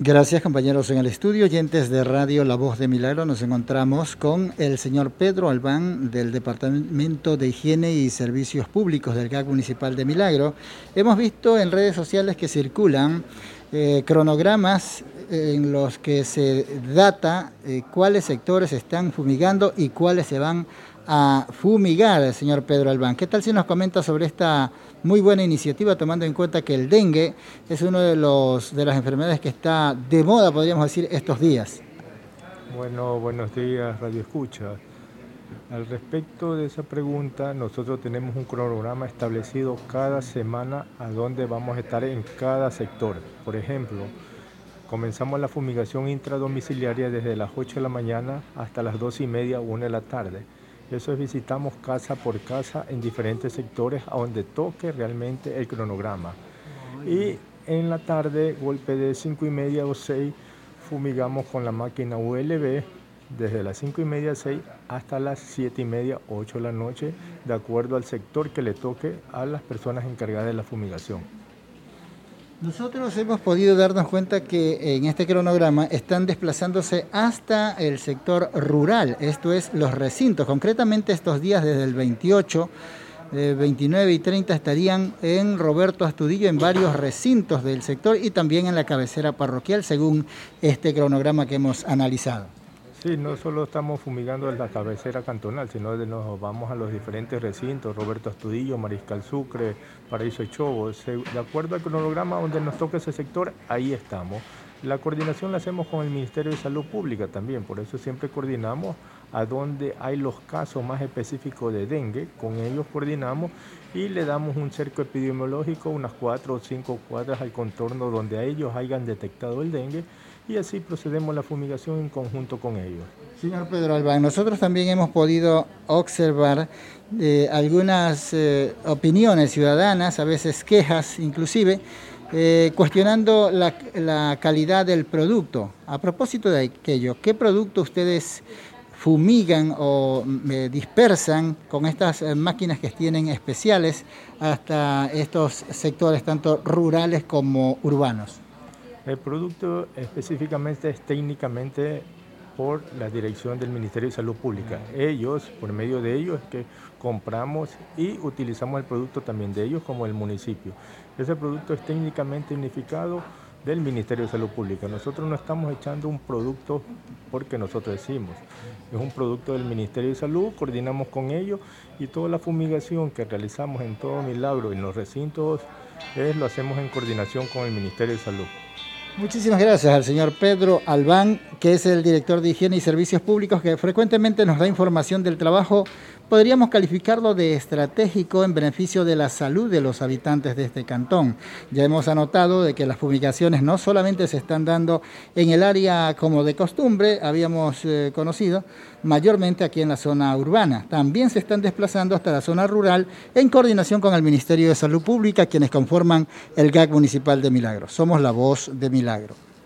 Gracias compañeros en el estudio, oyentes de Radio La Voz de Milagro. Nos encontramos con el señor Pedro Albán del Departamento de Higiene y Servicios Públicos del GAC Municipal de Milagro. Hemos visto en redes sociales que circulan eh, cronogramas en los que se data eh, cuáles sectores están fumigando y cuáles se van a fumigar, señor Pedro Albán. ¿Qué tal si nos comenta sobre esta muy buena iniciativa, tomando en cuenta que el dengue es una de, los, de las enfermedades que está de moda, podríamos decir, estos días? Bueno, buenos días, Radio Escucha. Al respecto de esa pregunta, nosotros tenemos un cronograma establecido cada semana a dónde vamos a estar en cada sector. Por ejemplo, comenzamos la fumigación intradomiciliaria desde las 8 de la mañana hasta las 2 y media, 1 de la tarde eso es visitamos casa por casa en diferentes sectores a donde toque realmente el cronograma. Y en la tarde, golpe de 5 y media o 6, fumigamos con la máquina ULB desde las 5 y media 6 hasta las 7 y media 8 de la noche, de acuerdo al sector que le toque a las personas encargadas de la fumigación. Nosotros hemos podido darnos cuenta que en este cronograma están desplazándose hasta el sector rural, esto es los recintos. Concretamente estos días desde el 28, 29 y 30 estarían en Roberto Astudillo en varios recintos del sector y también en la cabecera parroquial según este cronograma que hemos analizado. Sí, no solo estamos fumigando en la cabecera cantonal, sino que nos vamos a los diferentes recintos, Roberto Astudillo, Mariscal Sucre, Paraíso Chobo. De acuerdo al cronograma donde nos toca ese sector, ahí estamos. La coordinación la hacemos con el Ministerio de Salud Pública también, por eso siempre coordinamos a donde hay los casos más específicos de dengue, con ellos coordinamos y le damos un cerco epidemiológico, unas cuatro o cinco cuadras al contorno donde a ellos hayan detectado el dengue y así procedemos la fumigación en conjunto con ellos. Señor Pedro Albán, nosotros también hemos podido observar eh, algunas eh, opiniones ciudadanas, a veces quejas inclusive, eh, cuestionando la, la, calidad del producto. A propósito de aquello, ¿qué producto ustedes fumigan o dispersan con estas máquinas que tienen especiales hasta estos sectores tanto rurales como urbanos? El producto específicamente es técnicamente por la dirección del Ministerio de Salud Pública. Ellos, por medio de ellos, que compramos y utilizamos el producto también de ellos como el municipio. Ese producto es técnicamente unificado del Ministerio de Salud Pública. Nosotros no estamos echando un producto porque nosotros decimos. Es un producto del Ministerio de Salud, coordinamos con ellos y toda la fumigación que realizamos en todo Milagro, en los recintos, es, lo hacemos en coordinación con el Ministerio de Salud. Muchísimas gracias al señor Pedro Albán, que es el director de Higiene y Servicios Públicos, que frecuentemente nos da información del trabajo podríamos calificarlo de estratégico en beneficio de la salud de los habitantes de este cantón. Ya hemos anotado de que las fumigaciones no solamente se están dando en el área como de costumbre, habíamos eh, conocido, mayormente aquí en la zona urbana. También se están desplazando hasta la zona rural en coordinación con el Ministerio de Salud Pública, quienes conforman el GAC Municipal de Milagro. Somos la voz de Milagro.